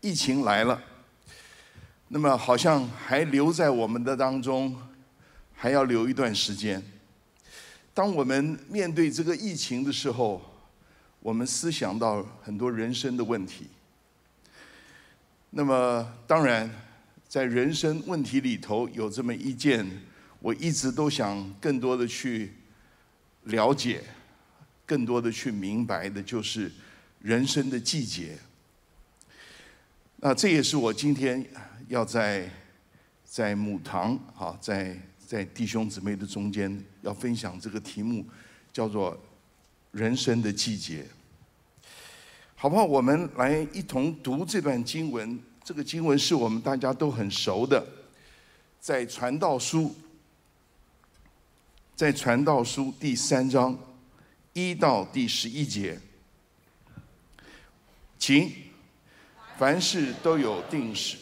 疫情来了，那么好像还留在我们的当中，还要留一段时间。当我们面对这个疫情的时候，我们思想到很多人生的问题。那么，当然，在人生问题里头有这么一件，我一直都想更多的去了解，更多的去明白的，就是人生的季节。那这也是我今天要在在母堂啊，在在弟兄姊妹的中间要分享这个题目，叫做人生的季节。好不好？我们来一同读这段经文。这个经文是我们大家都很熟的，在传道书，在传道书第三章一到第十一节，请凡事都有定时，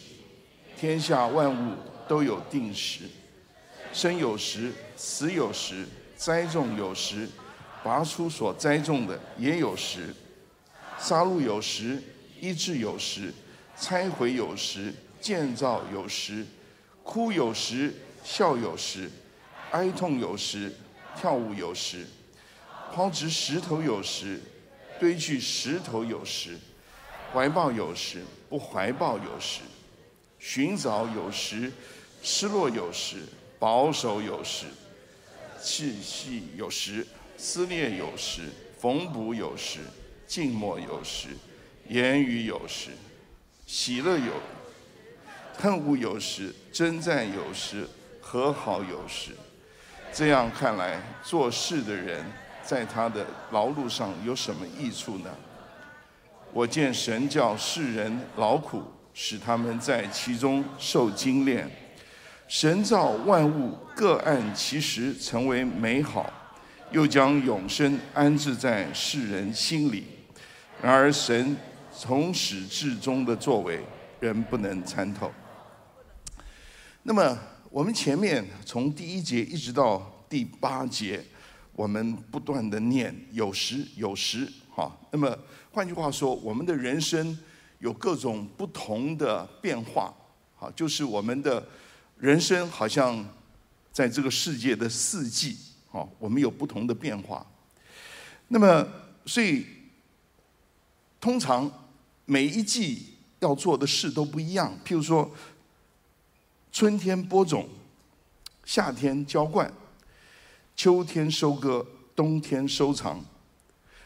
天下万物都有定时，生有时，死有时，栽种有时，拔出所栽种的也有时。杀戮有时，医治有时，拆毁有时，建造有时，哭有时，笑有时，哀痛有时，跳舞有时，抛掷石头有时，堆聚石头有时，怀抱有时，不怀抱有时，寻找有时，失落有时，保守有时，气息有时，撕裂有时，缝补有时。静默有时，言语有时，喜乐有，恨恶有时，征战有时，和好有时。这样看来，做事的人在他的劳碌上有什么益处呢？我见神叫世人劳苦，使他们在其中受精炼。神造万物各按其时成为美好，又将永生安置在世人心里。然而，神从始至终的作为，人不能参透。那么，我们前面从第一节一直到第八节，我们不断的念有时有时，哈。那么，换句话说，我们的人生有各种不同的变化，好，就是我们的人生好像在这个世界的四季，好，我们有不同的变化。那么，所以。通常每一季要做的事都不一样。譬如说，春天播种，夏天浇灌，秋天收割，冬天收藏，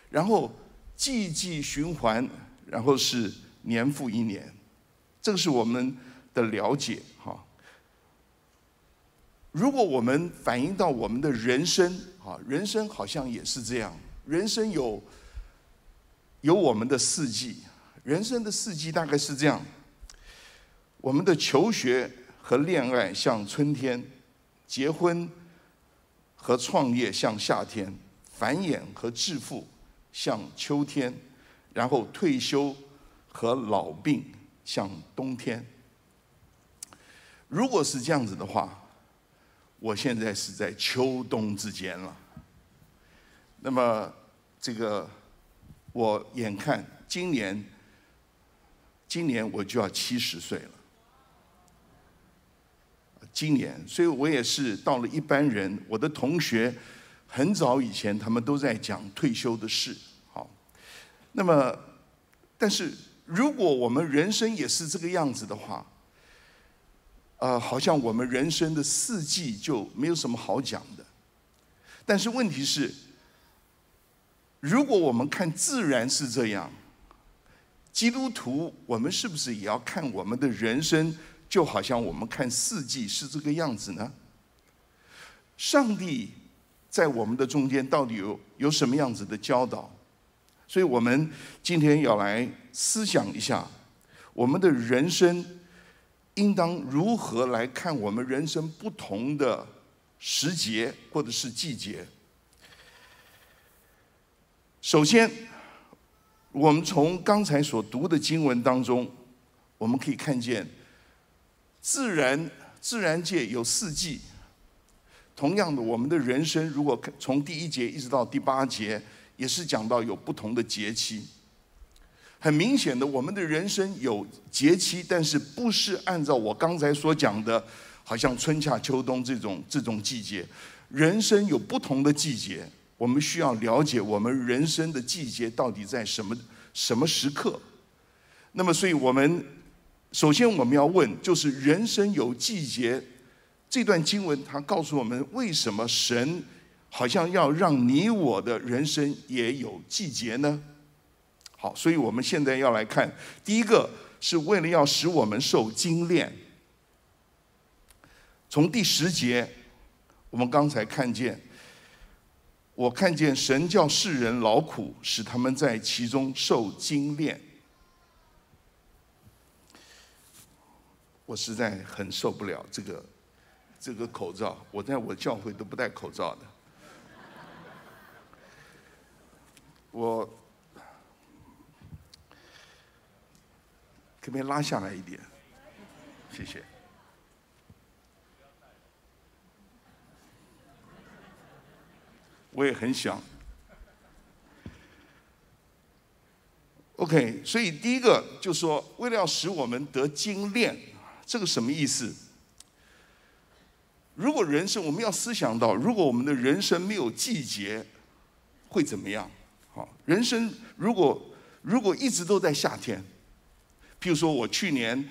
然后季季循环，然后是年复一年。这个是我们的了解哈。如果我们反映到我们的人生啊，人生好像也是这样，人生有。有我们的四季，人生的四季大概是这样：我们的求学和恋爱像春天，结婚和创业像夏天，繁衍和致富像秋天，然后退休和老病像冬天。如果是这样子的话，我现在是在秋冬之间了。那么这个。我眼看今年，今年我就要七十岁了。今年，所以我也是到了一般人。我的同学很早以前，他们都在讲退休的事。好，那么，但是如果我们人生也是这个样子的话，呃，好像我们人生的四季就没有什么好讲的。但是问题是。如果我们看自然是这样，基督徒，我们是不是也要看我们的人生，就好像我们看四季是这个样子呢？上帝在我们的中间到底有有什么样子的教导？所以我们今天要来思想一下，我们的人生应当如何来看我们人生不同的时节或者是季节。首先，我们从刚才所读的经文当中，我们可以看见，自然自然界有四季。同样的，我们的人生如果从第一节一直到第八节，也是讲到有不同的节气。很明显的，我们的人生有节期，但是不是按照我刚才所讲的，好像春夏秋冬这种这种季节。人生有不同的季节，我们需要了解我们人生的季节到底在什么什么时刻。那么，所以我们首先我们要问，就是人生有季节，这段经文它告诉我们，为什么神好像要让你我的人生也有季节呢？好，所以我们现在要来看，第一个是为了要使我们受精炼。从第十节。我们刚才看见，我看见神叫世人劳苦，使他们在其中受精炼。我实在很受不了这个这个口罩，我在我教会都不戴口罩的。我可不可以拉下来一点？谢谢。我也很想。OK，所以第一个就说，为了要使我们得精炼，这个什么意思？如果人生我们要思想到，如果我们的人生没有季节，会怎么样？好，人生如果如果一直都在夏天，譬如说我去年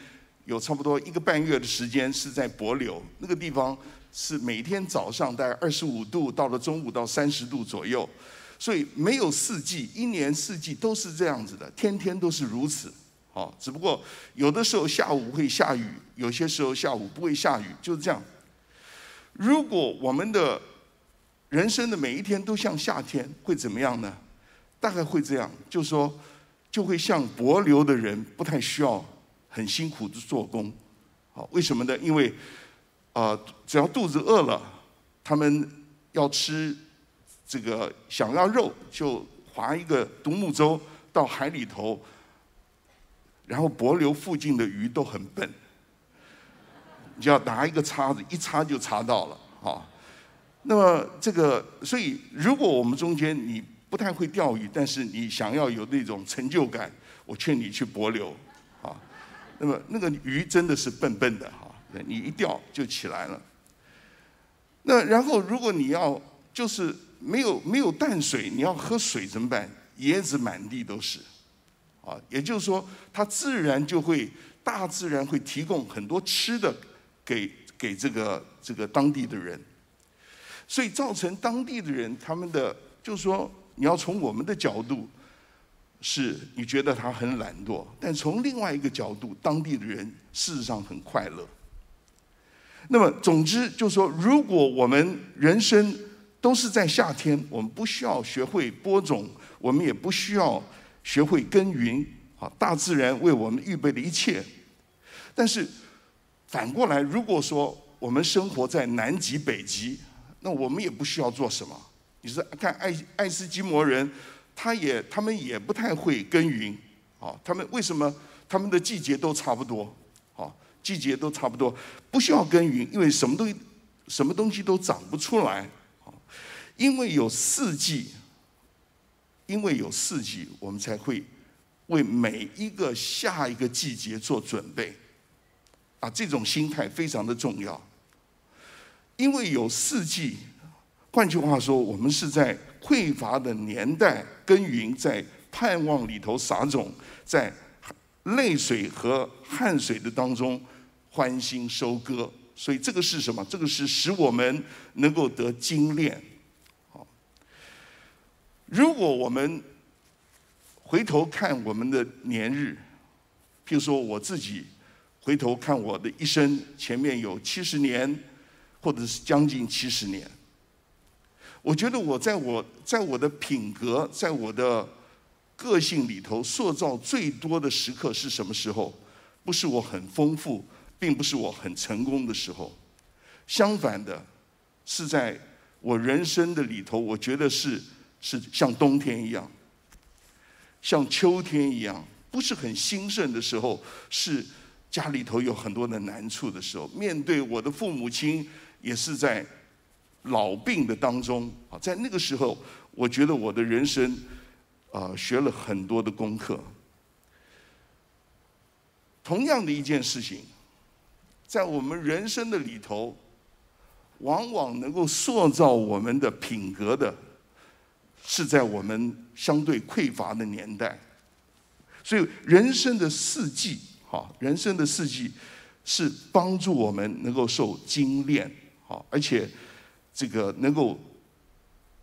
有差不多一个半月的时间是在柏柳那个地方。是每天早上大概二十五度，到了中午到三十度左右，所以没有四季，一年四季都是这样子的，天天都是如此。好，只不过有的时候下午会下雨，有些时候下午不会下雨，就是这样。如果我们的人生的每一天都像夏天，会怎么样呢？大概会这样，就说，就会像柏流的人，不太需要很辛苦的做工。好，为什么呢？因为啊，只要肚子饿了，他们要吃这个想要肉，就划一个独木舟到海里头，然后柏流附近的鱼都很笨，你就要拿一个叉子一插就插到了啊。那么这个，所以如果我们中间你不太会钓鱼，但是你想要有那种成就感，我劝你去柏流啊。那么那个鱼真的是笨笨的哈。你一钓就起来了。那然后，如果你要就是没有没有淡水，你要喝水怎么办？椰子满地都是，啊，也就是说，它自然就会大自然会提供很多吃的给给这个这个当地的人，所以造成当地的人他们的就是说，你要从我们的角度。是你觉得他很懒惰，但从另外一个角度，当地的人事实上很快乐。那么，总之就是说，如果我们人生都是在夏天，我们不需要学会播种，我们也不需要学会耕耘，啊，大自然为我们预备的一切。但是反过来，如果说我们生活在南极、北极，那我们也不需要做什么。你是，看爱爱斯基摩人，他也他们也不太会耕耘，啊，他们为什么他们的季节都差不多？啊季节都差不多，不需要耕耘，因为什么东西，什么东西都长不出来。啊因为有四季，因为有四季，我们才会为每一个下一个季节做准备。啊，这种心态非常的重要。因为有四季，换句话说，我们是在匮乏的年代耕耘，在盼望里头撒种，在。泪水和汗水的当中，欢欣收割。所以这个是什么？这个是使我们能够得精炼。好，如果我们回头看我们的年日，譬如说我自己回头看我的一生，前面有七十年，或者是将近七十年，我觉得我在我在我的品格，在我的。个性里头塑造最多的时刻是什么时候？不是我很丰富，并不是我很成功的时候。相反的，是在我人生的里头，我觉得是是像冬天一样，像秋天一样，不是很兴盛的时候，是家里头有很多的难处的时候，面对我的父母亲也是在老病的当中啊，在那个时候，我觉得我的人生。啊，学了很多的功课，同样的一件事情，在我们人生的里头，往往能够塑造我们的品格的，是在我们相对匮乏的年代。所以，人生的四季，好，人生的四季是帮助我们能够受精炼，好，而且这个能够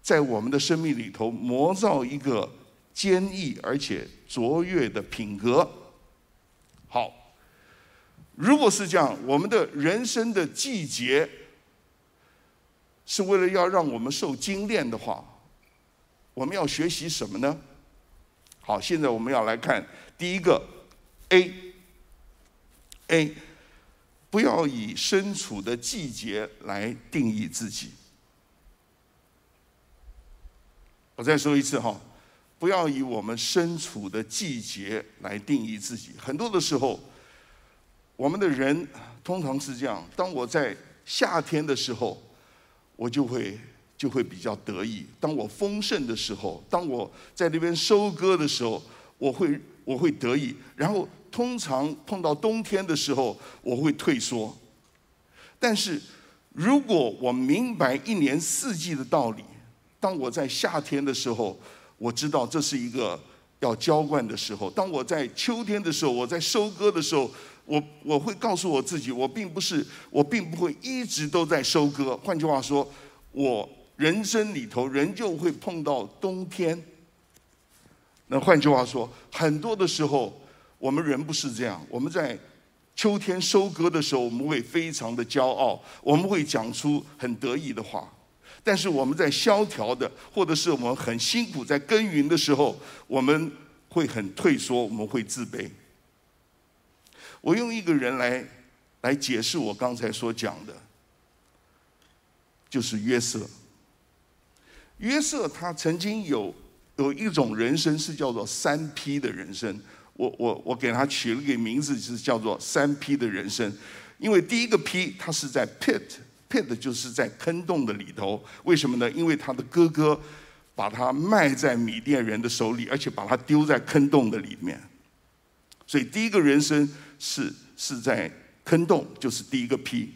在我们的生命里头磨造一个坚毅而且卓越的品格。好，如果是这样，我们的人生的季节是为了要让我们受精炼的话，我们要学习什么呢？好，现在我们要来看第一个 A A，不要以身处的季节来定义自己。我再说一次哈，不要以我们身处的季节来定义自己。很多的时候，我们的人通常是这样：当我在夏天的时候，我就会。就会比较得意。当我丰盛的时候，当我在那边收割的时候，我会我会得意。然后通常碰到冬天的时候，我会退缩。但是如果我明白一年四季的道理，当我在夏天的时候，我知道这是一个要浇灌的时候；当我在秋天的时候，我在收割的时候，我我会告诉我自己，我并不是我并不会一直都在收割。换句话说，我。人生里头，仍旧会碰到冬天。那换句话说，很多的时候，我们人不是这样。我们在秋天收割的时候，我们会非常的骄傲，我们会讲出很得意的话。但是我们在萧条的，或者是我们很辛苦在耕耘的时候，我们会很退缩，我们会自卑。我用一个人来来解释我刚才所讲的，就是约瑟。约瑟他曾经有有一种人生是叫做三 P 的人生，我我我给他取了个名字是叫做三 P 的人生，因为第一个 P 他是在 pit，pit 就是在坑洞的里头，为什么呢？因为他的哥哥把他卖在米甸人的手里，而且把他丢在坑洞的里面，所以第一个人生是是在坑洞，就是第一个 P。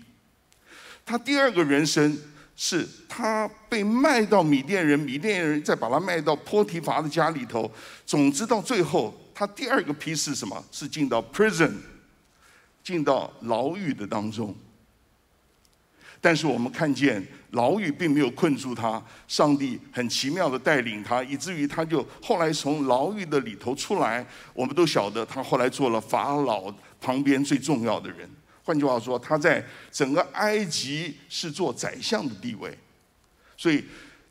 他第二个人生。是他被卖到米甸人，米甸人再把他卖到波提乏的家里头。总之到最后，他第二个批是什么？是进到 prison，进到牢狱的当中。但是我们看见牢狱并没有困住他，上帝很奇妙的带领他，以至于他就后来从牢狱的里头出来。我们都晓得他后来做了法老旁边最重要的人。换句话说，他在整个埃及是做宰相的地位，所以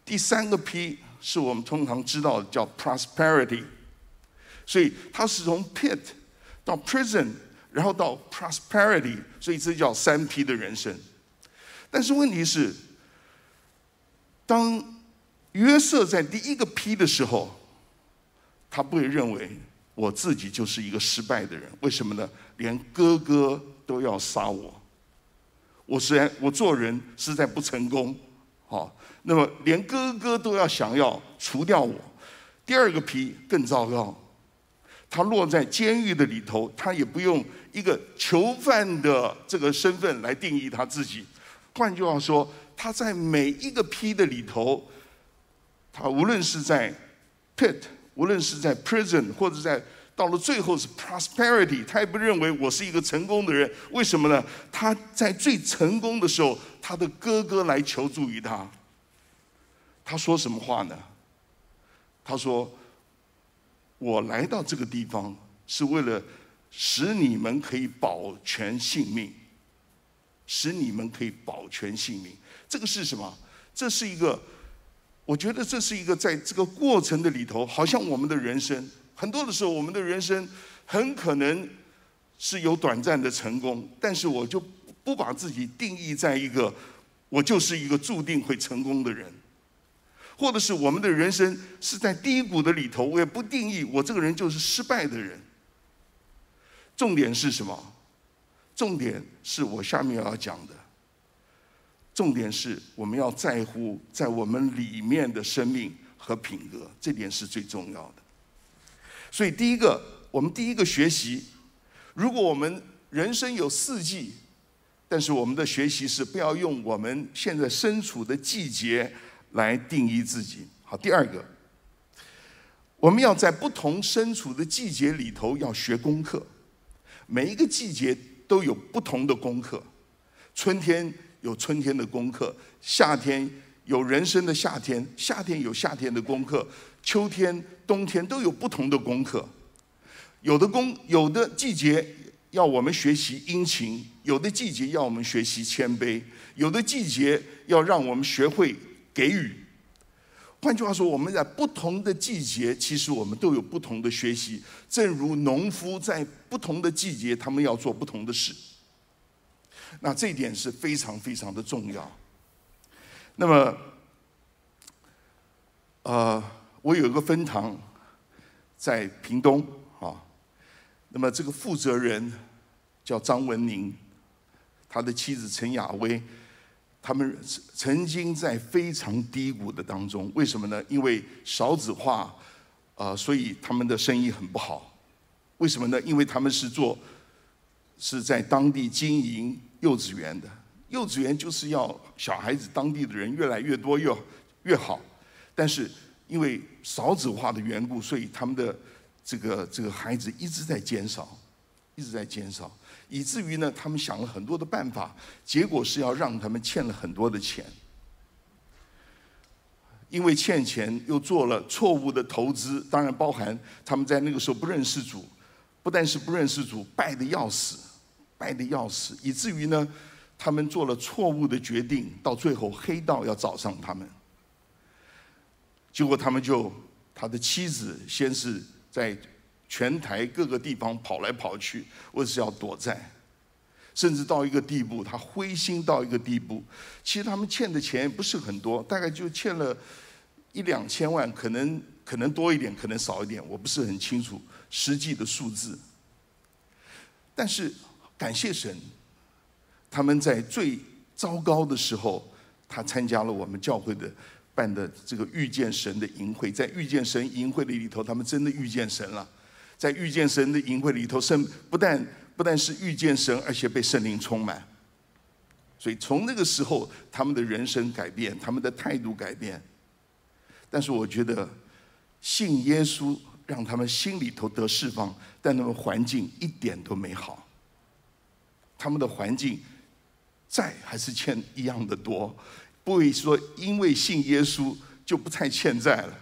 第三个 P 是我们通常知道的叫 prosperity，所以他是从 pit 到 prison，然后到 prosperity，所以这叫三 P 的人生。但是问题是，当约瑟在第一个 P 的时候，他不会认为我自己就是一个失败的人，为什么呢？连哥哥。都要杀我，我虽然我做人实在不成功，好，那么连哥哥都要想要除掉我。第二个 P 更糟糕，他落在监狱的里头，他也不用一个囚犯的这个身份来定义他自己。换句话说，他在每一个批的里头，他无论是在 pit，无论是在 prison，或者在。到了最后是 prosperity，他也不认为我是一个成功的人，为什么呢？他在最成功的时候，他的哥哥来求助于他。他说什么话呢？他说：“我来到这个地方是为了使你们可以保全性命，使你们可以保全性命。这个是什么？这是一个，我觉得这是一个在这个过程的里头，好像我们的人生。”很多的时候，我们的人生很可能是有短暂的成功，但是我就不把自己定义在一个我就是一个注定会成功的人，或者是我们的人生是在低谷的里头，我也不定义我这个人就是失败的人。重点是什么？重点是我下面要讲的。重点是我们要在乎在我们里面的生命和品格，这点是最重要的。所以，第一个，我们第一个学习，如果我们人生有四季，但是我们的学习是不要用我们现在身处的季节来定义自己。好，第二个，我们要在不同身处的季节里头要学功课。每一个季节都有不同的功课，春天有春天的功课，夏天有人生的夏天，夏天有夏天的功课，秋天、冬天都有不同的功课。有的功，有的季节要我们学习殷勤，有的季节要我们学习谦卑，有的季节要让我们学会给予。换句话说，我们在不同的季节，其实我们都有不同的学习。正如农夫在不同的季节，他们要做不同的事。那这一点是非常非常的重要。那么，呃，我有一个分堂在屏东啊。那么这个负责人叫张文宁，他的妻子陈雅薇。他们曾经在非常低谷的当中，为什么呢？因为少子化，呃，所以他们的生意很不好。为什么呢？因为他们是做是在当地经营幼稚园的，幼稚园就是要小孩子当地的人越来越多越越好。但是因为少子化的缘故，所以他们的这个这个孩子一直在减少，一直在减少。以至于呢，他们想了很多的办法，结果是要让他们欠了很多的钱。因为欠钱又做了错误的投资，当然包含他们在那个时候不认识主，不但是不认识主，败的要死，败的要死，以至于呢，他们做了错误的决定，到最后黑道要找上他们。结果他们就，他的妻子先是在。全台各个地方跑来跑去，为是要躲债，甚至到一个地步，他灰心到一个地步。其实他们欠的钱也不是很多，大概就欠了一两千万，可能可能多一点，可能少一点，我不是很清楚实际的数字。但是感谢神，他们在最糟糕的时候，他参加了我们教会的办的这个遇见神的营会，在遇见神营会的里头，他们真的遇见神了。在遇见神的淫会里头，圣不但不但是遇见神，而且被圣灵充满。所以从那个时候，他们的人生改变，他们的态度改变。但是我觉得，信耶稣让他们心里头得释放，但他们环境一点都没好。他们的环境债还是欠一样的多，不会说因为信耶稣就不太欠债了，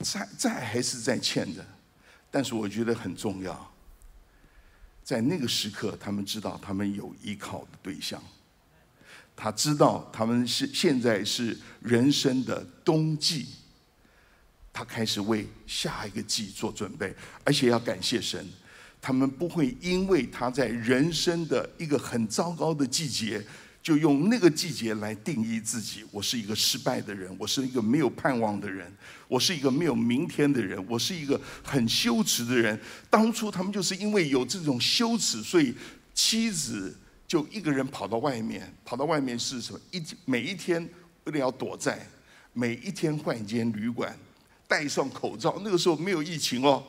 债债还是在欠着。但是我觉得很重要，在那个时刻，他们知道他们有依靠的对象，他知道他们是现在是人生的冬季，他开始为下一个季做准备，而且要感谢神，他们不会因为他在人生的一个很糟糕的季节。就用那个季节来定义自己，我是一个失败的人，我是一个没有盼望的人，我是一个没有明天的人，我是一个很羞耻的人。当初他们就是因为有这种羞耻，所以妻子就一个人跑到外面，跑到外面是什么？一每一天为了要躲债，每一天换一间旅馆，戴上口罩。那个时候没有疫情哦，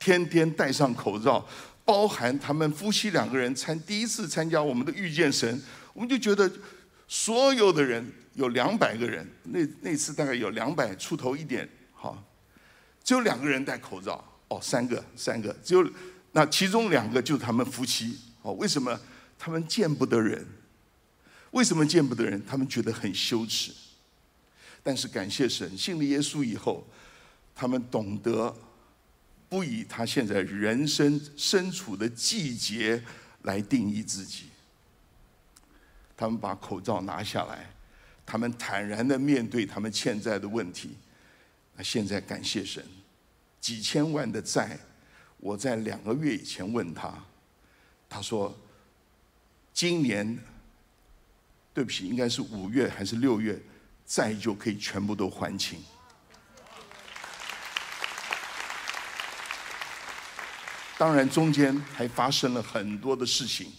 天天戴上口罩，包含他们夫妻两个人参第一次参加我们的遇见神。我们就觉得，所有的人有两百个人，那那次大概有两百出头一点，哈，只有两个人戴口罩，哦，三个，三个，只有那其中两个就是他们夫妻，哦，为什么？他们见不得人，为什么见不得人？他们觉得很羞耻。但是感谢神，信了耶稣以后，他们懂得不以他现在人生身处的季节来定义自己。他们把口罩拿下来，他们坦然的面对他们欠债的问题。那现在感谢神，几千万的债，我在两个月以前问他，他说，今年，对不起，应该是五月还是六月，债就可以全部都还清。当然中间还发生了很多的事情。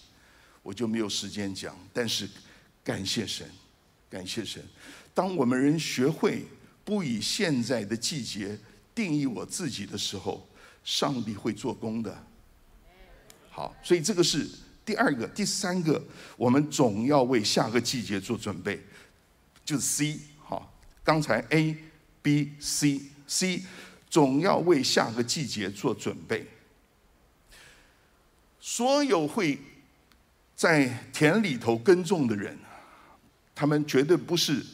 我就没有时间讲，但是感谢神，感谢神。当我们人学会不以现在的季节定义我自己的时候，上帝会做工的。好，所以这个是第二个，第三个，我们总要为下个季节做准备，就是 C 好，刚才 A、B、C、C，总要为下个季节做准备。所有会在田里头耕种的人，他们绝对不是，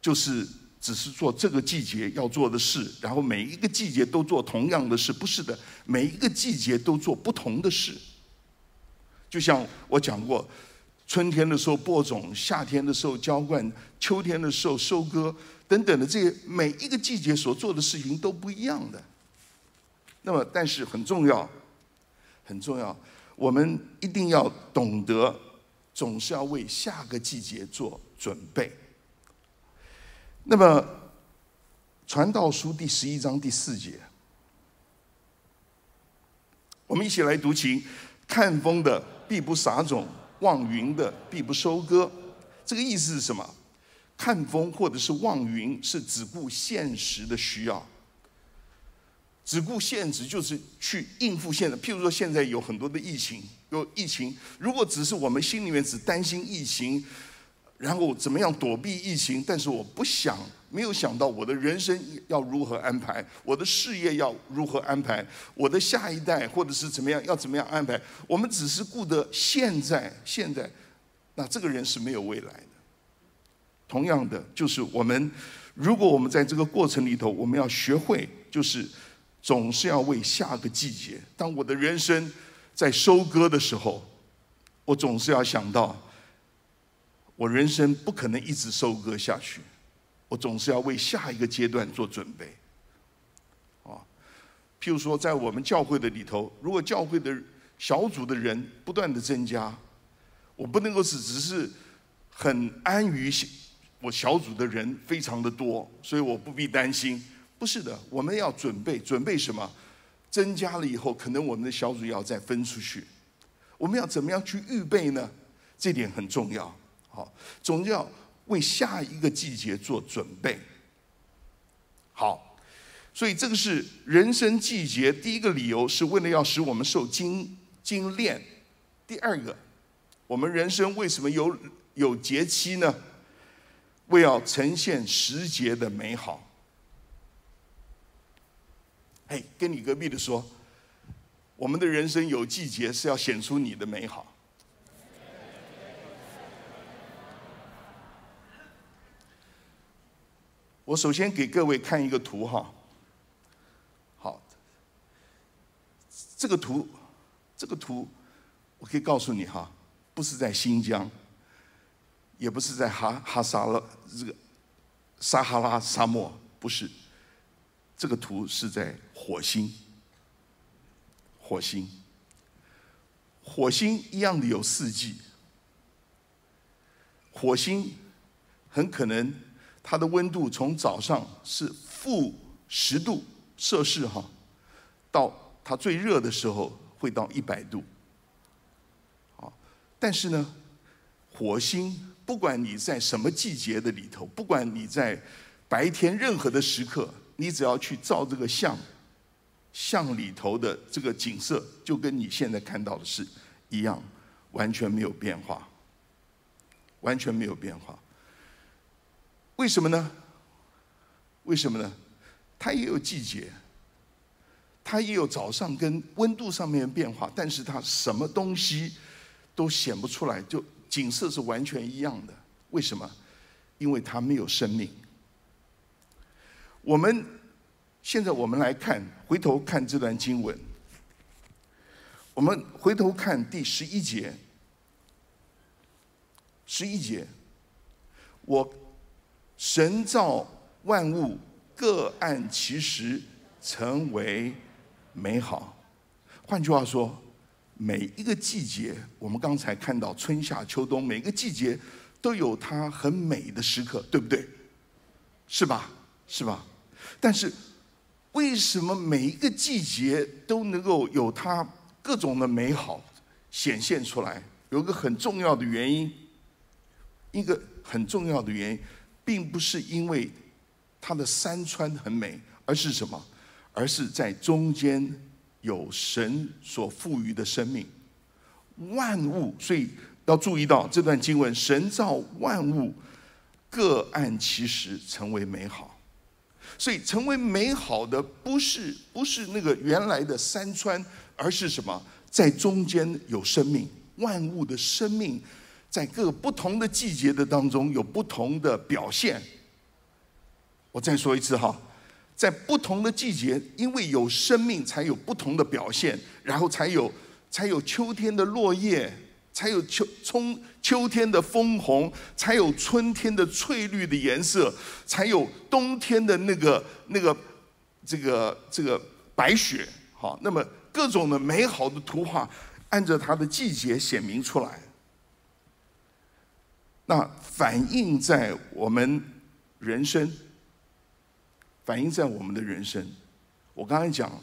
就是只是做这个季节要做的事，然后每一个季节都做同样的事，不是的，每一个季节都做不同的事。就像我讲过，春天的时候播种，夏天的时候浇灌，秋天的时候收割，等等的这些每一个季节所做的事情都不一样的。那么，但是很重要。很重要，我们一定要懂得，总是要为下个季节做准备。那么，《传道书》第十一章第四节，我们一起来读经：看风的必不撒种，望云的必不收割。这个意思是什么？看风或者是望云，是只顾现实的需要。只顾现实，就是去应付现在。譬如说，现在有很多的疫情，有疫情。如果只是我们心里面只担心疫情，然后怎么样躲避疫情，但是我不想，没有想到我的人生要如何安排，我的事业要如何安排，我的下一代或者是怎么样要怎么样安排。我们只是顾得现在，现在，那这个人是没有未来的。同样的，就是我们，如果我们在这个过程里头，我们要学会，就是。总是要为下个季节。当我的人生在收割的时候，我总是要想到，我人生不可能一直收割下去。我总是要为下一个阶段做准备。啊，譬如说，在我们教会的里头，如果教会的小组的人不断的增加，我不能够只只是很安于我小组的人非常的多，所以我不必担心。不是的，我们要准备准备什么？增加了以后，可能我们的小组要再分出去。我们要怎么样去预备呢？这点很重要。好，总要为下一个季节做准备。好，所以这个是人生季节第一个理由，是为了要使我们受精精炼。第二个，我们人生为什么有有节期呢？为要呈现时节的美好。嘿，跟你隔壁的说，我们的人生有季节是要显出你的美好。我首先给各位看一个图哈，好，这个图，这个图，我可以告诉你哈，不是在新疆，也不是在哈哈萨拉这个撒哈拉沙漠，不是。这个图是在火星，火星，火星一样的有四季。火星很可能它的温度从早上是负十度摄氏哈，到它最热的时候会到一百度。啊，但是呢，火星不管你在什么季节的里头，不管你在白天任何的时刻。你只要去照这个像，像里头的这个景色，就跟你现在看到的是一样，完全没有变化，完全没有变化。为什么呢？为什么呢？它也有季节，它也有早上跟温度上面的变化，但是它什么东西都显不出来，就景色是完全一样的。为什么？因为它没有生命。我们现在我们来看，回头看这段经文。我们回头看第十一节，十一节，我神造万物各按其时成为美好。换句话说，每一个季节，我们刚才看到春夏秋冬，每个季节都有它很美的时刻，对不对？是吧？是吧？但是，为什么每一个季节都能够有它各种的美好显现出来？有个很重要的原因，一个很重要的原因，并不是因为它的山川很美，而是什么？而是在中间有神所赋予的生命，万物。所以要注意到这段经文：神造万物，各按其时成为美好。所以成为美好的不是不是那个原来的山川，而是什么？在中间有生命，万物的生命，在各不同的季节的当中有不同的表现。我再说一次哈。在不同的季节，因为有生命，才有不同的表现，然后才有才有秋天的落叶，才有秋春秋天的枫红，才有春天的翠绿的颜色，才有冬天的那个那个这个这个白雪。好，那么各种的美好的图画，按照它的季节显明出来。那反映在我们人生。反映在我们的人生。我刚才讲，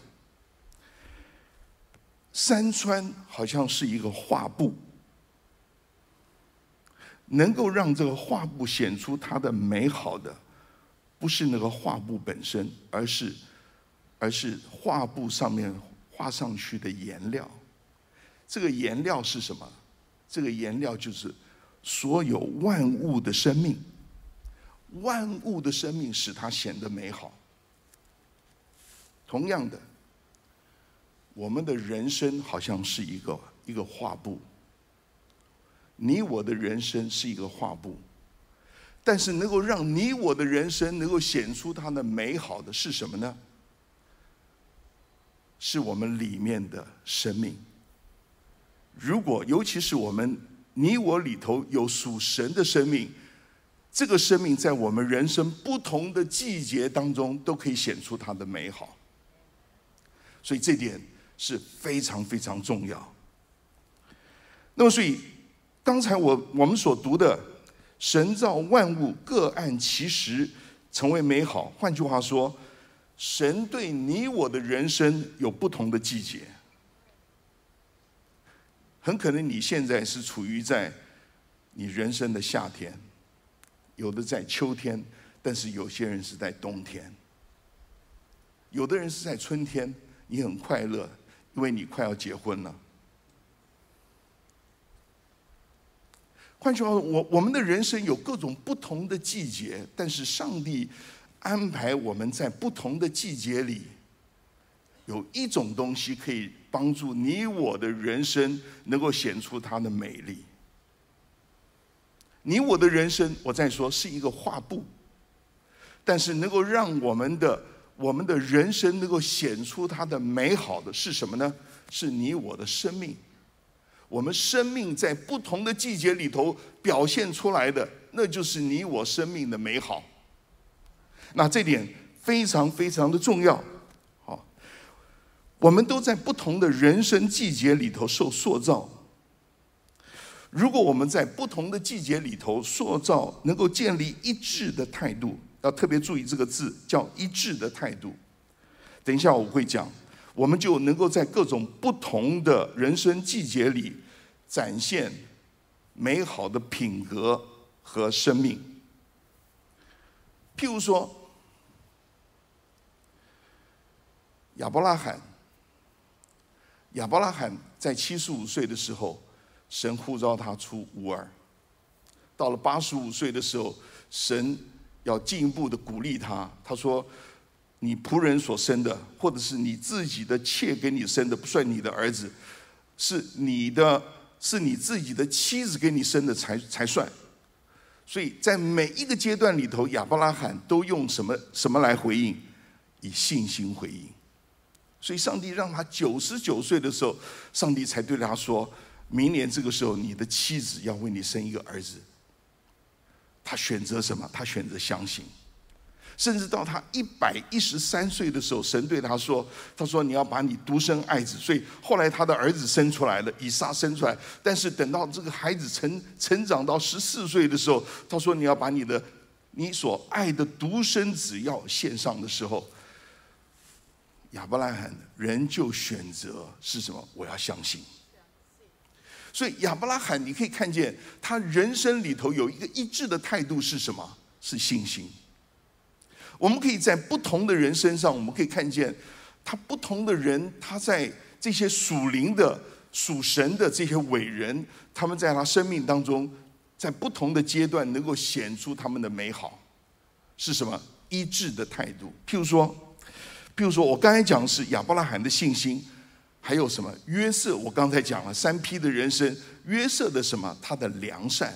山川好像是一个画布，能够让这个画布显出它的美好的，不是那个画布本身，而是而是画布上面画上去的颜料。这个颜料是什么？这个颜料就是所有万物的生命。万物的生命使它显得美好。同样的，我们的人生好像是一个一个画布。你我的人生是一个画布，但是能够让你我的人生能够显出它的美好的是什么呢？是我们里面的生命。如果尤其是我们你我里头有属神的生命。这个生命在我们人生不同的季节当中，都可以显出它的美好。所以这点是非常非常重要。那么，所以刚才我我们所读的“神造万物各按其时成为美好”，换句话说，神对你我的人生有不同的季节。很可能你现在是处于在你人生的夏天。有的在秋天，但是有些人是在冬天。有的人是在春天，你很快乐，因为你快要结婚了。换句话说，我我们的人生有各种不同的季节，但是上帝安排我们在不同的季节里，有一种东西可以帮助你我的人生能够显出它的美丽。你我的人生，我再说是一个画布，但是能够让我们的我们的人生能够显出它的美好的是什么呢？是你我的生命，我们生命在不同的季节里头表现出来的，那就是你我生命的美好。那这点非常非常的重要，好，我们都在不同的人生季节里头受塑造。如果我们在不同的季节里头塑造，能够建立一致的态度，要特别注意这个字，叫一致的态度。等一下我会讲，我们就能够在各种不同的人生季节里，展现美好的品格和生命。譬如说，亚伯拉罕，亚伯拉罕在七十五岁的时候。神呼召他出乌尔，到了八十五岁的时候，神要进一步的鼓励他。他说：“你仆人所生的，或者是你自己的妾给你生的，不算你的儿子，是你的，是你自己的妻子给你生的才才算。”所以在每一个阶段里头，亚伯拉罕都用什么什么来回应？以信心回应。所以上帝让他九十九岁的时候，上帝才对他说。明年这个时候，你的妻子要为你生一个儿子。他选择什么？他选择相信。甚至到他一百一十三岁的时候，神对他说：“他说你要把你独生爱子。”所以后来他的儿子生出来了，以撒生出来。但是等到这个孩子成成长到十四岁的时候，他说：“你要把你的你所爱的独生子要献上的时候，亚伯拉罕人就选择是什么？我要相信。”所以亚伯拉罕，你可以看见他人生里头有一个一致的态度是什么？是信心。我们可以在不同的人身上，我们可以看见他不同的人，他在这些属灵的、属神的这些伟人，他们在他生命当中，在不同的阶段能够显出他们的美好，是什么？一致的态度。譬如说，譬如说我刚才讲的是亚伯拉罕的信心，还有什么？约瑟，我刚才讲了三批的人生，约瑟的什么？他的良善，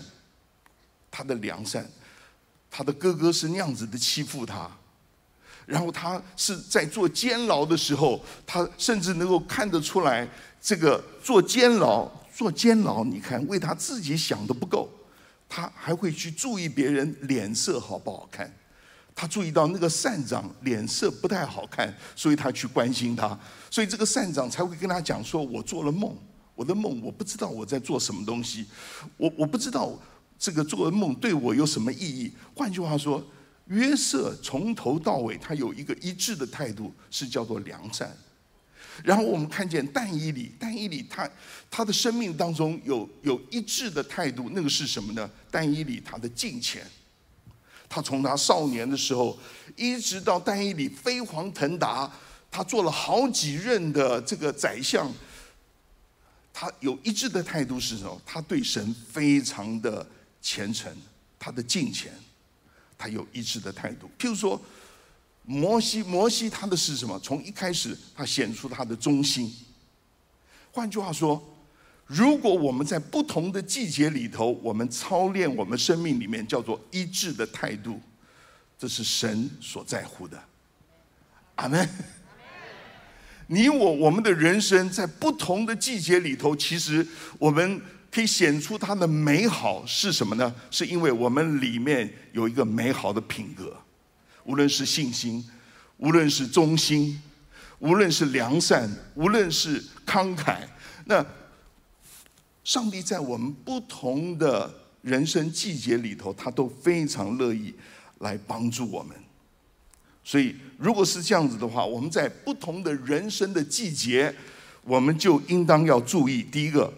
他的良善，他的哥哥是那样子的欺负他。然后他是在做监牢的时候，他甚至能够看得出来，这个做监牢做监牢，你看为他自己想的不够，他还会去注意别人脸色好不好看。他注意到那个善长脸色不太好看，所以他去关心他，所以这个善长才会跟他讲说：“我做了梦，我的梦我不知道我在做什么东西，我我不知道这个做噩梦对我有什么意义。”换句话说。约瑟从头到尾，他有一个一致的态度，是叫做良善。然后我们看见但以里，但以里他他的生命当中有有一致的态度，那个是什么呢？但以里他的敬虔，他从他少年的时候，一直到但以里飞黄腾达，他做了好几任的这个宰相，他有一致的态度是什么？他对神非常的虔诚，他的敬虔。他有一致的态度。譬如说，摩西，摩西他的是什么？从一开始，他显出他的忠心。换句话说，如果我们在不同的季节里头，我们操练我们生命里面叫做一致的态度，这是神所在乎的。阿门。你我我们的人生在不同的季节里头，其实我们。可以显出它的美好是什么呢？是因为我们里面有一个美好的品格，无论是信心，无论是忠心，无论是良善，无论是慷慨。那上帝在我们不同的人生季节里头，他都非常乐意来帮助我们。所以，如果是这样子的话，我们在不同的人生的季节，我们就应当要注意第一个。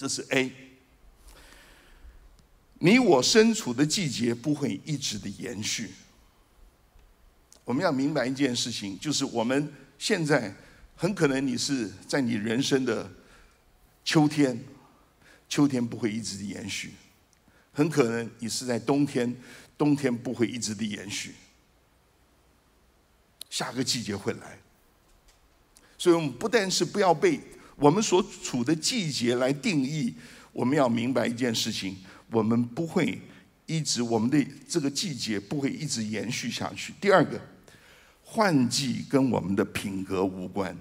这是 A。你我身处的季节不会一直的延续。我们要明白一件事情，就是我们现在很可能你是在你人生的秋天，秋天不会一直的延续；很可能你是在冬天，冬天不会一直的延续。下个季节会来，所以我们不但是不要被。我们所处的季节来定义，我们要明白一件事情：我们不会一直我们的这个季节不会一直延续下去。第二个，换季跟我们的品格无关。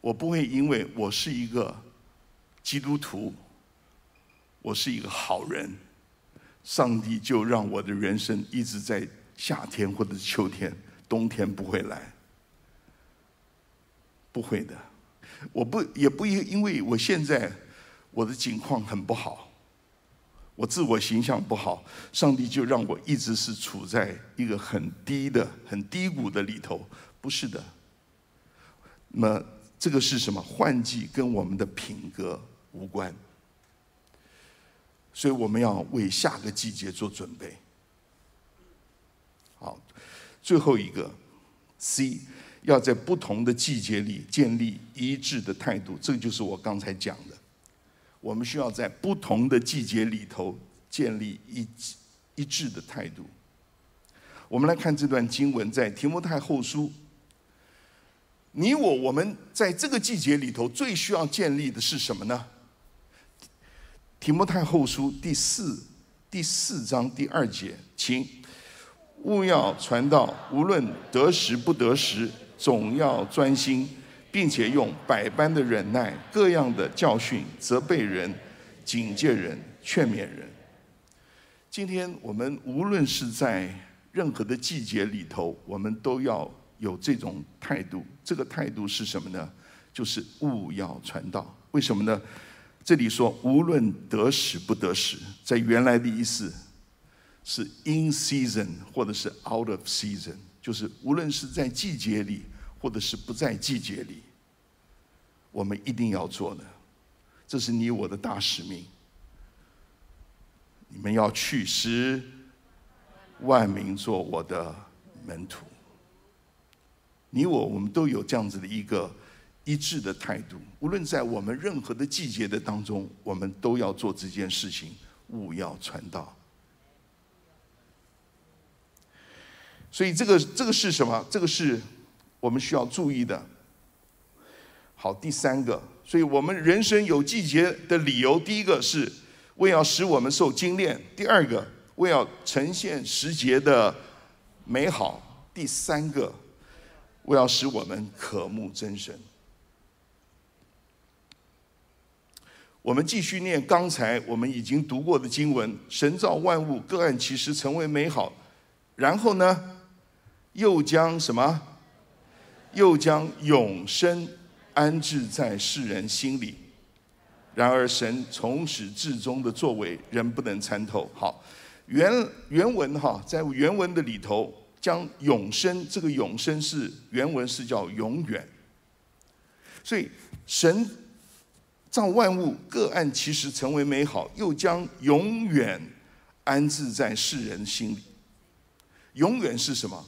我不会因为我是一个基督徒，我是一个好人，上帝就让我的人生一直在夏天或者是秋天。冬天不会来，不会的。我不也不因因为我现在我的境况很不好，我自我形象不好，上帝就让我一直是处在一个很低的、很低谷的里头。不是的。那么这个是什么？换季跟我们的品格无关，所以我们要为下个季节做准备。好。最后一个，C，要在不同的季节里建立一致的态度，这就是我刚才讲的。我们需要在不同的季节里头建立一一致的态度。我们来看这段经文，在提摩太后书。你我我们在这个季节里头最需要建立的是什么呢？提摩太后书第四第四章第二节，请。勿要传道，无论得时不得时，总要专心，并且用百般的忍耐、各样的教训责备人、警戒人、劝勉人。今天我们无论是在任何的季节里头，我们都要有这种态度。这个态度是什么呢？就是勿要传道。为什么呢？这里说无论得时不得时，在原来的意思。是 in season 或者是 out of season，就是无论是在季节里或者是不在季节里，我们一定要做的，这是你我的大使命。你们要去使万民做我的门徒。你我我们都有这样子的一个一致的态度，无论在我们任何的季节的当中，我们都要做这件事情，勿要传道。所以这个这个是什么？这个是我们需要注意的。好，第三个，所以我们人生有季节的理由，第一个是为要使我们受精炼；第二个，为要呈现时节的美好；第三个，为要使我们渴慕真神。我们继续念刚才我们已经读过的经文：神造万物，各按其时成为美好。然后呢？又将什么？又将永生安置在世人心里。然而神从始至终的作为，人不能参透。好，原原文哈，在原文的里头，将永生这个永生是原文是叫永远。所以神造万物，各按其时成为美好，又将永远安置在世人心里。永远是什么？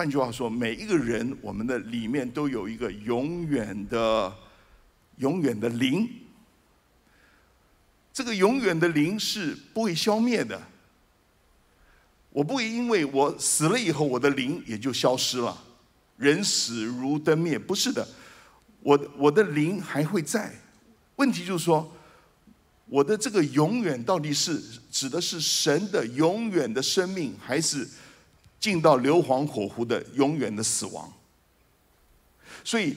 换句话说，每一个人，我们的里面都有一个永远的、永远的灵。这个永远的灵是不会消灭的。我不会因为我死了以后，我的灵也就消失了。人死如灯灭，不是的，我我的灵还会在。问题就是说，我的这个永远到底是指的是神的永远的生命，还是？进到硫磺火湖的永远的死亡，所以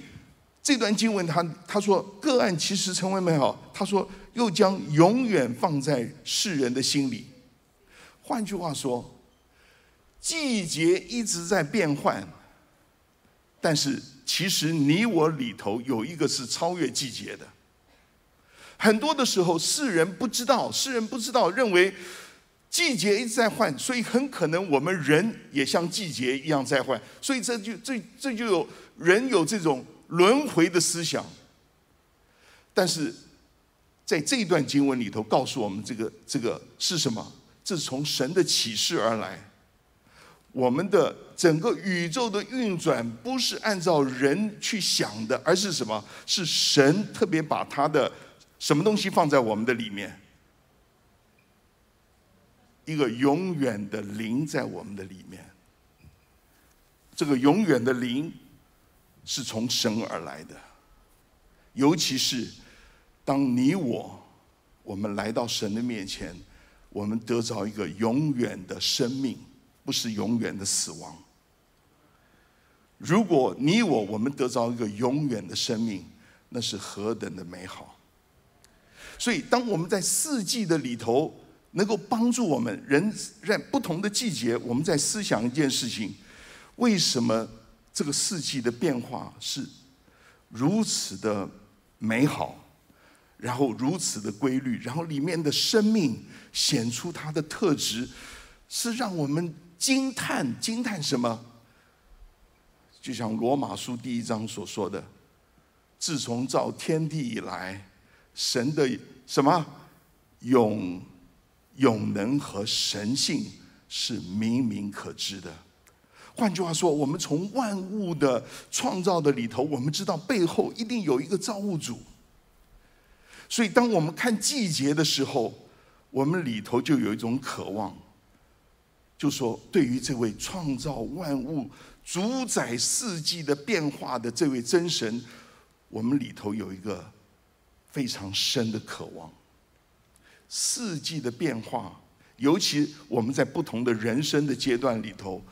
这段经文他他说个案其实成为美好，他说又将永远放在世人的心里。换句话说，季节一直在变换，但是其实你我里头有一个是超越季节的。很多的时候，世人不知道，世人不知道，认为。季节一直在换，所以很可能我们人也像季节一样在换，所以这就这这就有人有这种轮回的思想。但是在这一段经文里头告诉我们，这个这个是什么？这是从神的启示而来。我们的整个宇宙的运转不是按照人去想的，而是什么？是神特别把他的什么东西放在我们的里面。一个永远的灵在我们的里面，这个永远的灵是从神而来的。尤其是当你我我们来到神的面前，我们得着一个永远的生命，不是永远的死亡。如果你我我们得着一个永远的生命，那是何等的美好！所以，当我们在四季的里头。能够帮助我们人在不同的季节，我们在思想一件事情：为什么这个四季的变化是如此的美好，然后如此的规律，然后里面的生命显出它的特质，是让我们惊叹惊叹什么？就像罗马书第一章所说的：自从造天地以来，神的什么永。永能和神性是明明可知的。换句话说，我们从万物的创造的里头，我们知道背后一定有一个造物主。所以，当我们看季节的时候，我们里头就有一种渴望，就说对于这位创造万物、主宰四季的变化的这位真神，我们里头有一个非常深的渴望。四季的变化，尤其我们在不同的人生的阶段里头，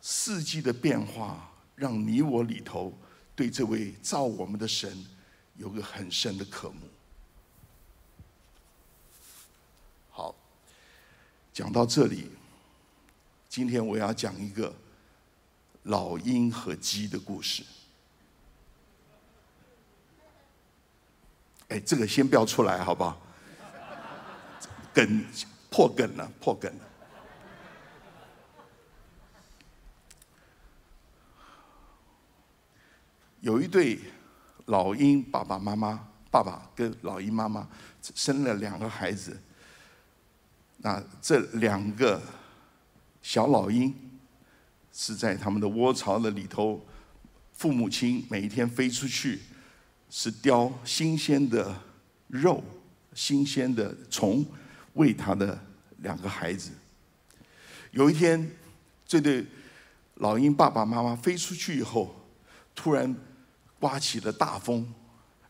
四季的变化让你我里头对这位造我们的神有个很深的渴慕。好，讲到这里，今天我要讲一个老鹰和鸡的故事。哎，这个先不要出来，好不好？梗破梗了，破梗了。有一对老鹰爸爸妈妈，爸爸跟老鹰妈妈生了两个孩子。那这两个小老鹰是在他们的窝巢的里头，父母亲每一天飞出去，是叼新鲜的肉、新鲜的虫喂他的两个孩子。有一天，这对老鹰爸爸妈妈飞出去以后，突然刮起了大风，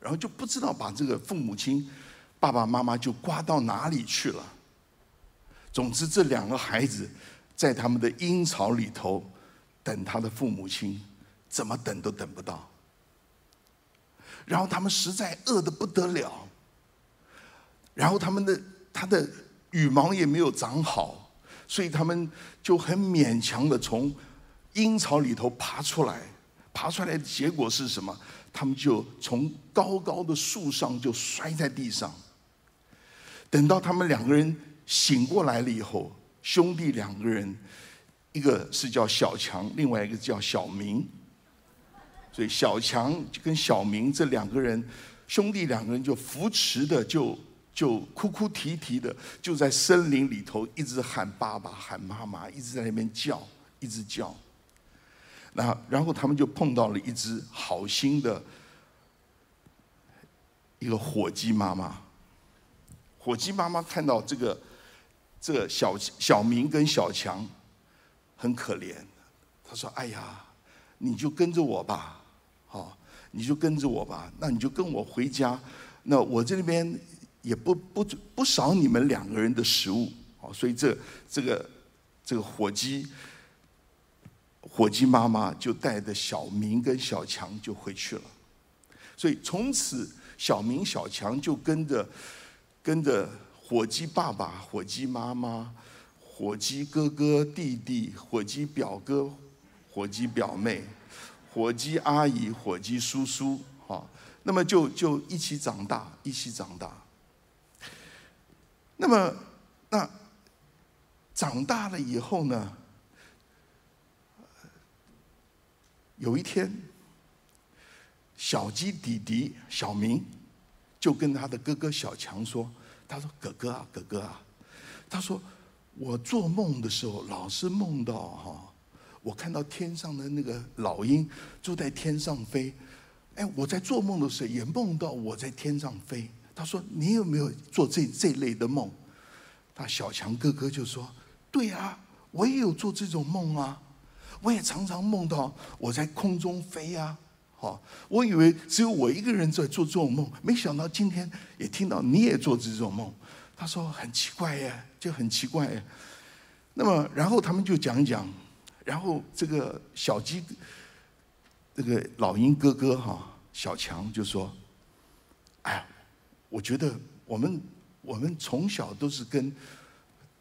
然后就不知道把这个父母亲爸爸妈妈就刮到哪里去了。总之，这两个孩子在他们的鹰巢里头等他的父母亲，怎么等都等不到。然后他们实在饿得不得了，然后他们的他的羽毛也没有长好，所以他们就很勉强的从。阴巢里头爬出来，爬出来的结果是什么？他们就从高高的树上就摔在地上。等到他们两个人醒过来了以后，兄弟两个人，一个是叫小强，另外一个叫小明。所以小强跟小明这两个人，兄弟两个人就扶持的，就就哭哭啼啼的，就在森林里头一直喊爸爸、喊妈妈，一直在那边叫，一直叫。那然后他们就碰到了一只好心的一个火鸡妈妈。火鸡妈妈看到这个这个小小明跟小强很可怜，他说：“哎呀，你就跟着我吧，好，你就跟着我吧。那你就跟我回家。那我这边也不不不少你们两个人的食物，好，所以这这个这个火鸡。”火鸡妈妈就带着小明跟小强就回去了，所以从此小明、小强就跟着跟着火鸡爸爸、火鸡妈妈、火鸡哥哥、弟弟、火鸡表哥、火鸡表妹、火鸡阿姨、火鸡叔叔，哈，那么就就一起长大，一起长大。那么那长大了以后呢？有一天，小鸡弟弟小明就跟他的哥哥小强说：“他说哥哥啊，哥哥啊，他说我做梦的时候老是梦到哈，我看到天上的那个老鹰就在天上飞，哎，我在做梦的时候也梦到我在天上飞。他说你有没有做这这类的梦？他小强哥哥就说：对啊，我也有做这种梦啊。”我也常常梦到我在空中飞呀，好，我以为只有我一个人在做这种梦，没想到今天也听到你也做这种梦。他说很奇怪耶，就很奇怪耶。那么，然后他们就讲一讲，然后这个小鸡，这个老鹰哥哥哈，小强就说：“哎，我觉得我们我们从小都是跟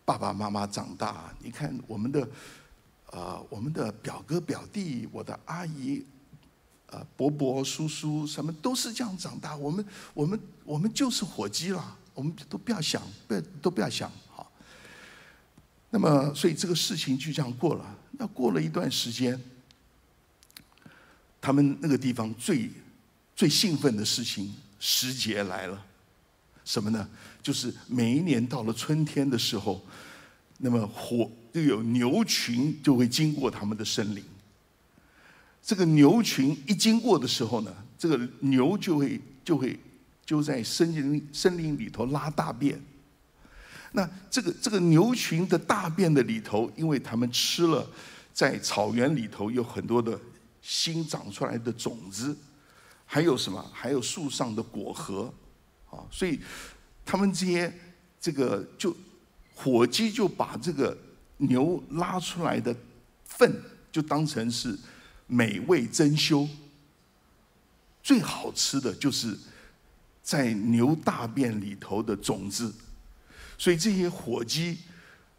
爸爸妈妈长大，你看我们的。”呃，我们的表哥表弟，我的阿姨，呃，伯伯叔叔，什么都是这样长大。我们我们我们就是火鸡了，我们都不要想，不要都不要想，好。那么，所以这个事情就这样过了。那过了一段时间，他们那个地方最最兴奋的事情时节来了，什么呢？就是每一年到了春天的时候，那么火。就有牛群就会经过他们的森林。这个牛群一经过的时候呢，这个牛就会就会就在森林森林里头拉大便。那这个这个牛群的大便的里头，因为他们吃了在草原里头有很多的新长出来的种子，还有什么？还有树上的果核啊，所以他们这些这个就火鸡就把这个。牛拉出来的粪就当成是美味珍馐，最好吃的就是在牛大便里头的种子，所以这些火鸡，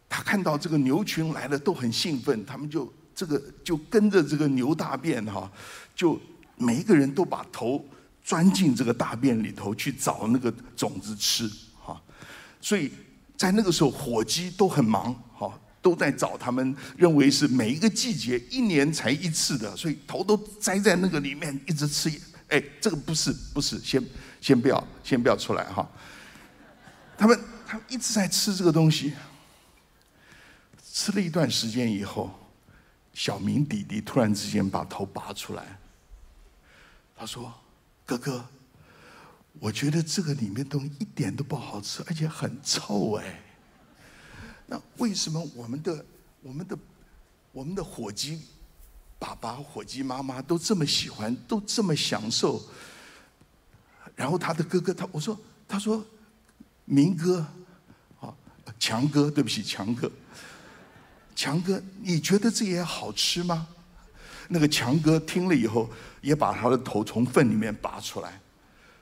他看到这个牛群来了都很兴奋，他们就这个就跟着这个牛大便哈，就每一个人都把头钻进这个大便里头去找那个种子吃哈，所以在那个时候火鸡都很忙哈。都在找他们认为是每一个季节一年才一次的，所以头都栽在那个里面一直吃。哎，这个不是不是，先先不要先不要出来哈。他们他们一直在吃这个东西，吃了一段时间以后，小明弟弟突然之间把头拔出来，他说：“哥哥，我觉得这个里面东西一点都不好吃，而且很臭哎。那为什么我们的我们的我们的火鸡爸爸、火鸡妈妈都这么喜欢，都这么享受？”然后他的哥哥他我说他说明哥啊强哥对不起强哥强哥你觉得这也好吃吗？那个强哥听了以后也把他的头从粪里面拔出来，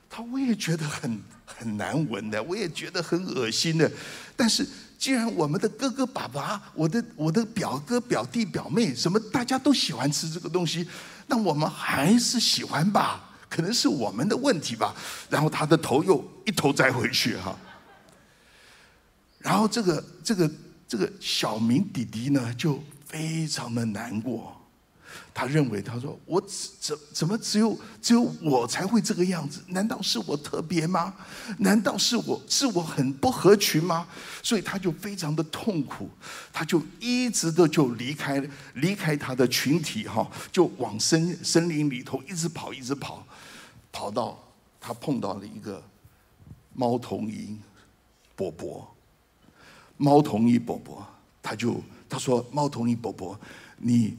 他我也觉得很很难闻的，我也觉得很恶心的。但是既然我们的哥哥爸爸、我的我的表哥表弟表妹什么大家都喜欢吃这个东西，那我们还是喜欢吧。可能是我们的问题吧，然后他的头又一头栽回去哈。然后这个这个这个小明弟弟呢，就非常的难过。他认为他说：“我怎怎么只有只有我才会这个样子？难道是我特别吗？难道是我是我很不合群吗？”所以他就非常的痛苦，他就一直的就离开离开他的群体哈，就往森森林里头一直跑，一直跑。跑到他碰到了一个猫头鹰伯伯，猫头鹰伯伯，他就他说：“猫头鹰伯伯，你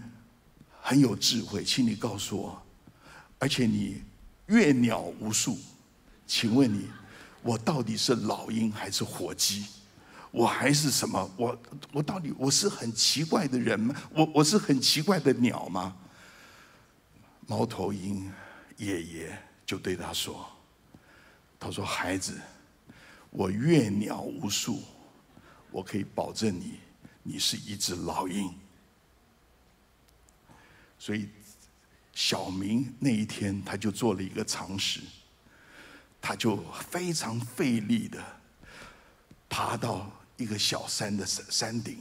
很有智慧，请你告诉我，而且你阅鸟无数，请问你，我到底是老鹰还是火鸡？我还是什么？我我到底我是很奇怪的人吗？我我是很奇怪的鸟吗？”猫头鹰爷爷。就对他说：“他说孩子，我阅鸟无数，我可以保证你，你是一只老鹰。所以，小明那一天他就做了一个尝试，他就非常费力的爬到一个小山的山山顶，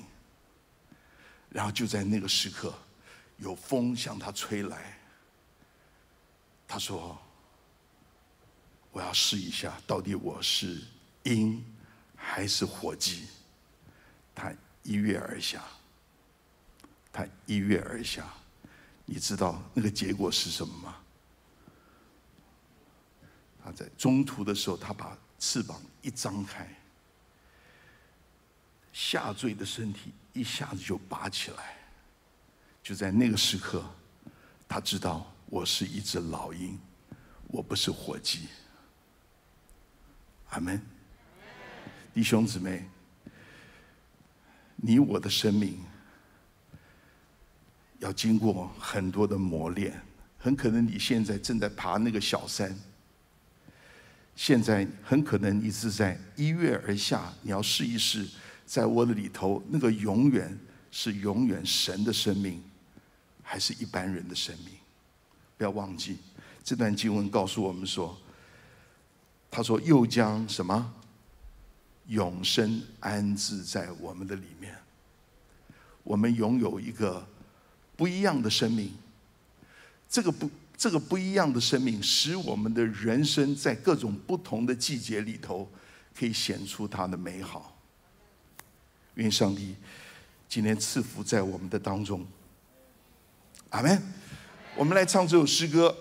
然后就在那个时刻，有风向他吹来，他说。”我要试一下，到底我是鹰还是火鸡？他一跃而下，他一跃而下，你知道那个结果是什么吗？他在中途的时候，他把翅膀一张开，下坠的身体一下子就拔起来。就在那个时刻，他知道我是一只老鹰，我不是火鸡。阿门，弟兄姊妹，你我的生命要经过很多的磨练，很可能你现在正在爬那个小山，现在很可能你是在一跃而下，你要试一试，在我的里头，那个永远是永远神的生命，还是一般人的生命？不要忘记，这段经文告诉我们说。他说：“又将什么永生安置在我们的里面？我们拥有一个不一样的生命。这个不，这个不一样的生命，使我们的人生在各种不同的季节里头，可以显出它的美好。愿上帝今天赐福在我们的当中。阿门。我们来唱这首诗歌。